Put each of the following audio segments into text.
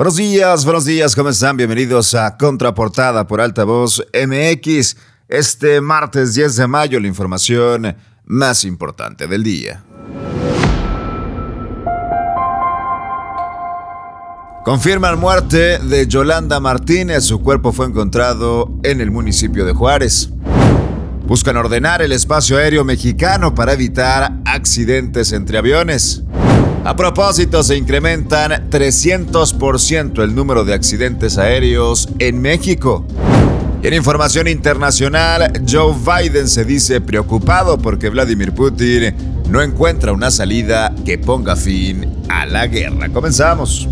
Buenos días, buenos días, ¿cómo están? Bienvenidos a Contraportada por Altavoz MX. Este martes 10 de mayo, la información más importante del día. Confirman muerte de Yolanda Martínez. Su cuerpo fue encontrado en el municipio de Juárez. Buscan ordenar el espacio aéreo mexicano para evitar accidentes entre aviones. A propósito, se incrementan 300% el número de accidentes aéreos en México. Y en información internacional, Joe Biden se dice preocupado porque Vladimir Putin no encuentra una salida que ponga fin a la guerra. Comenzamos.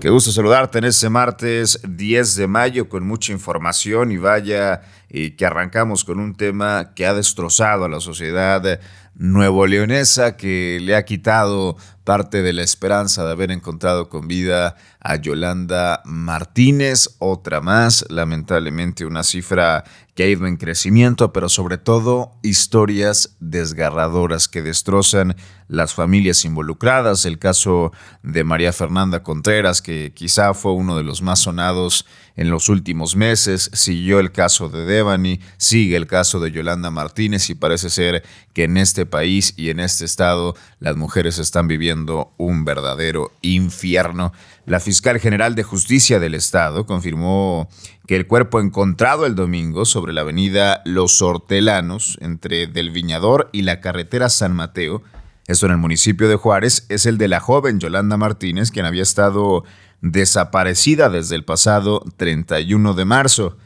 Qué gusto saludarte en este martes 10 de mayo con mucha información y vaya y que arrancamos con un tema que ha destrozado a la sociedad nuevo leonesa, que le ha quitado parte de la esperanza de haber encontrado con vida a Yolanda Martínez, otra más, lamentablemente una cifra que ha ido en crecimiento, pero sobre todo historias desgarradoras que destrozan las familias involucradas. El caso de María Fernanda Contreras, que quizá fue uno de los más sonados en los últimos meses, siguió el caso de Devani, sigue el caso de Yolanda Martínez y parece ser que en este país y en este estado las mujeres están viviendo un verdadero infierno. La fiscal general de justicia del estado confirmó que el cuerpo encontrado el domingo sobre la avenida Los Hortelanos, entre Del Viñador y la carretera San Mateo, esto en el municipio de Juárez, es el de la joven Yolanda Martínez, quien había estado desaparecida desde el pasado 31 de marzo.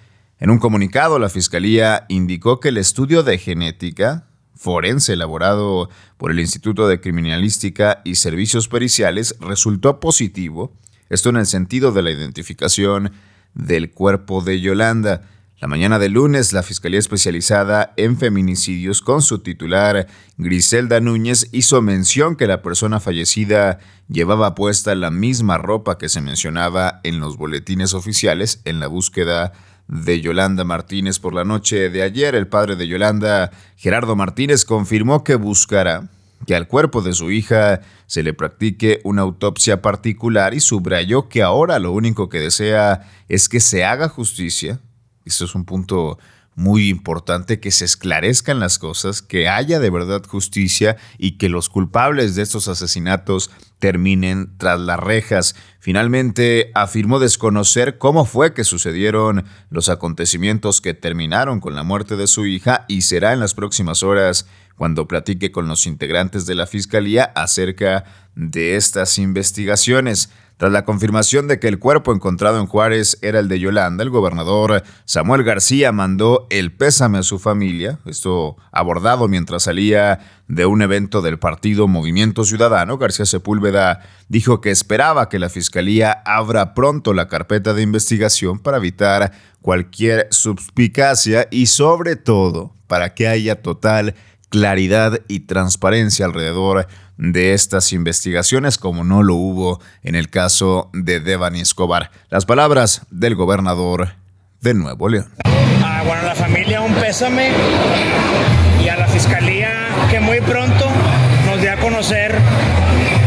En un comunicado, la Fiscalía indicó que el estudio de genética forense elaborado por el Instituto de Criminalística y Servicios Periciales resultó positivo, esto en el sentido de la identificación del cuerpo de Yolanda. La mañana de lunes, la Fiscalía Especializada en Feminicidios, con su titular Griselda Núñez, hizo mención que la persona fallecida llevaba puesta la misma ropa que se mencionaba en los boletines oficiales en la búsqueda de Yolanda Martínez por la noche de ayer. El padre de Yolanda, Gerardo Martínez, confirmó que buscará que al cuerpo de su hija se le practique una autopsia particular y subrayó que ahora lo único que desea es que se haga justicia esto es un punto muy importante que se esclarezcan las cosas, que haya de verdad justicia y que los culpables de estos asesinatos terminen tras las rejas. Finalmente afirmó desconocer cómo fue que sucedieron los acontecimientos que terminaron con la muerte de su hija y será en las próximas horas cuando platique con los integrantes de la Fiscalía acerca de estas investigaciones. Tras la confirmación de que el cuerpo encontrado en Juárez era el de Yolanda, el gobernador Samuel García mandó el pésame a su familia, esto abordado mientras salía de un evento del partido Movimiento Ciudadano. García Sepúlveda dijo que esperaba que la Fiscalía abra pronto la carpeta de investigación para evitar cualquier suspicacia y sobre todo para que haya total claridad y transparencia alrededor de estas investigaciones, como no lo hubo en el caso de Devani Escobar. Las palabras del gobernador de Nuevo León. Ah, bueno, a la familia un pésame y a la fiscalía que muy pronto nos dé a conocer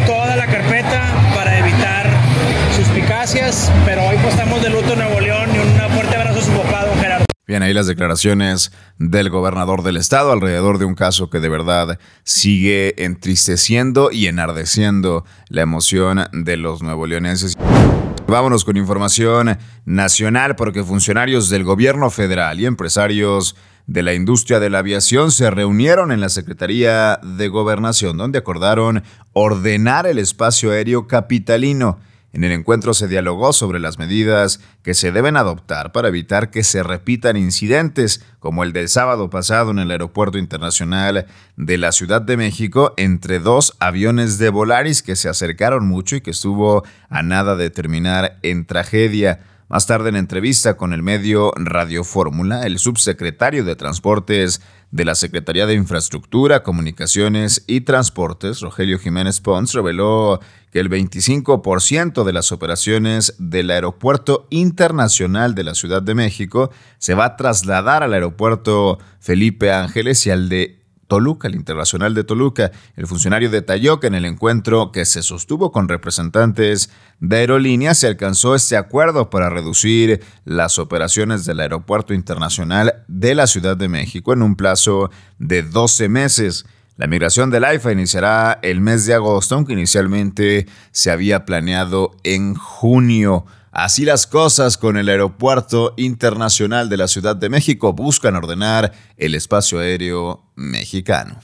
toda la carpeta para evitar suspicacias, pero hoy pues estamos de luto en Nuevo León y un fuerte abrazo a su papá, don Gerardo. Bien, ahí las declaraciones del gobernador del estado alrededor de un caso que de verdad sigue entristeciendo y enardeciendo la emoción de los nuevo leoneses. Vámonos con información nacional porque funcionarios del gobierno federal y empresarios de la industria de la aviación se reunieron en la Secretaría de Gobernación donde acordaron ordenar el espacio aéreo capitalino. En el encuentro se dialogó sobre las medidas que se deben adoptar para evitar que se repitan incidentes como el del sábado pasado en el Aeropuerto Internacional de la Ciudad de México entre dos aviones de Volaris que se acercaron mucho y que estuvo a nada de terminar en tragedia. Más tarde en entrevista con el medio Radio Fórmula, el subsecretario de Transportes de la Secretaría de Infraestructura, Comunicaciones y Transportes, Rogelio Jiménez Pons, reveló que el 25% de las operaciones del Aeropuerto Internacional de la Ciudad de México se va a trasladar al Aeropuerto Felipe Ángeles y al de Toluca, el Internacional de Toluca. El funcionario detalló que en el encuentro que se sostuvo con representantes de aerolíneas se alcanzó este acuerdo para reducir las operaciones del Aeropuerto Internacional de la Ciudad de México en un plazo de 12 meses. La migración del AIFA iniciará el mes de agosto, aunque inicialmente se había planeado en junio. Así las cosas con el Aeropuerto Internacional de la Ciudad de México buscan ordenar el espacio aéreo mexicano.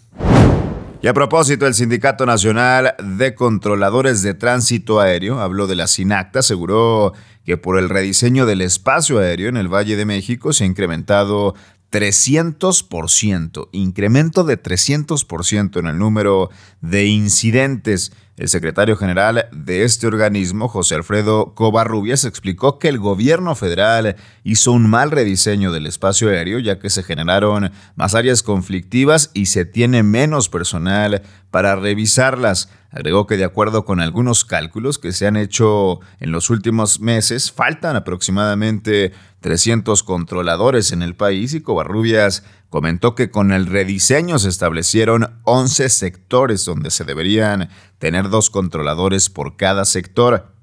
Y a propósito, el Sindicato Nacional de Controladores de Tránsito Aéreo habló de la SINACTA, aseguró que por el rediseño del espacio aéreo en el Valle de México se ha incrementado 300%, incremento de 300% en el número de incidentes. El secretario general de este organismo, José Alfredo Covarrubias, explicó que el gobierno federal hizo un mal rediseño del espacio aéreo ya que se generaron más áreas conflictivas y se tiene menos personal para revisarlas. Agregó que de acuerdo con algunos cálculos que se han hecho en los últimos meses, faltan aproximadamente 300 controladores en el país y Covarrubias comentó que con el rediseño se establecieron 11 sectores donde se deberían tener dos controladores por cada sector.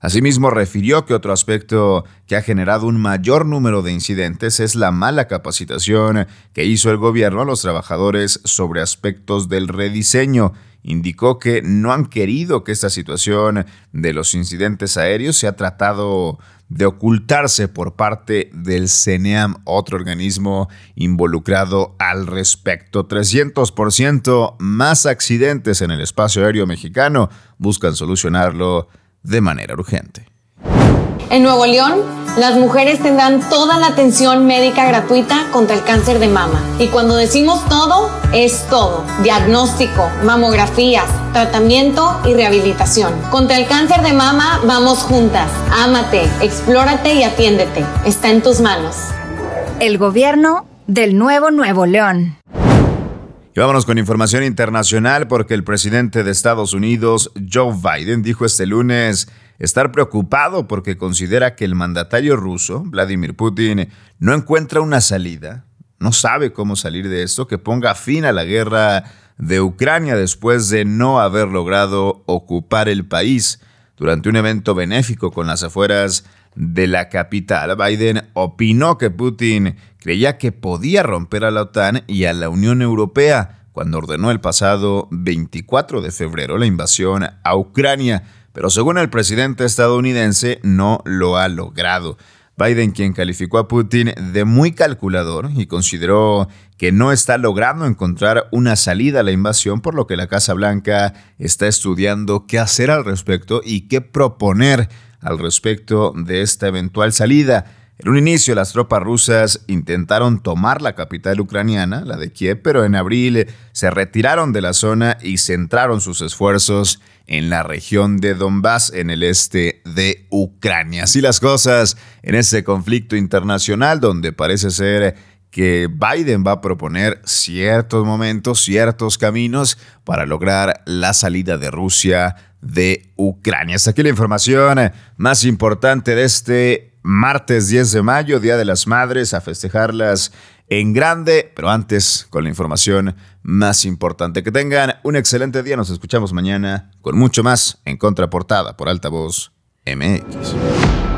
Asimismo, refirió que otro aspecto que ha generado un mayor número de incidentes es la mala capacitación que hizo el gobierno a los trabajadores sobre aspectos del rediseño. Indicó que no han querido que esta situación de los incidentes aéreos sea tratado de ocultarse por parte del CENEAM, otro organismo involucrado al respecto. 300% más accidentes en el espacio aéreo mexicano buscan solucionarlo de manera urgente. En Nuevo León, las mujeres tendrán toda la atención médica gratuita contra el cáncer de mama. Y cuando decimos todo, es todo. Diagnóstico, mamografías, tratamiento y rehabilitación. Contra el cáncer de mama vamos juntas. Ámate, explórate y atiéndete. Está en tus manos. El gobierno del nuevo Nuevo León. Y vámonos con información internacional porque el presidente de Estados Unidos, Joe Biden, dijo este lunes estar preocupado porque considera que el mandatario ruso, Vladimir Putin, no encuentra una salida, no sabe cómo salir de esto, que ponga fin a la guerra de Ucrania después de no haber logrado ocupar el país. Durante un evento benéfico con las afueras de la capital, Biden opinó que Putin creía que podía romper a la OTAN y a la Unión Europea cuando ordenó el pasado 24 de febrero la invasión a Ucrania, pero según el presidente estadounidense no lo ha logrado. Biden, quien calificó a Putin de muy calculador y consideró que no está logrando encontrar una salida a la invasión, por lo que la Casa Blanca está estudiando qué hacer al respecto y qué proponer al respecto de esta eventual salida. En un inicio, las tropas rusas intentaron tomar la capital ucraniana, la de Kiev, pero en abril se retiraron de la zona y centraron sus esfuerzos en la región de Donbass, en el este de Ucrania. Así las cosas en ese conflicto internacional donde parece ser que Biden va a proponer ciertos momentos, ciertos caminos para lograr la salida de Rusia de Ucrania. Hasta aquí la información más importante de este martes 10 de mayo, Día de las Madres, a festejarlas en grande, pero antes con la información más importante. Que tengan un excelente día, nos escuchamos mañana con mucho más en Contraportada por Altavoz MX.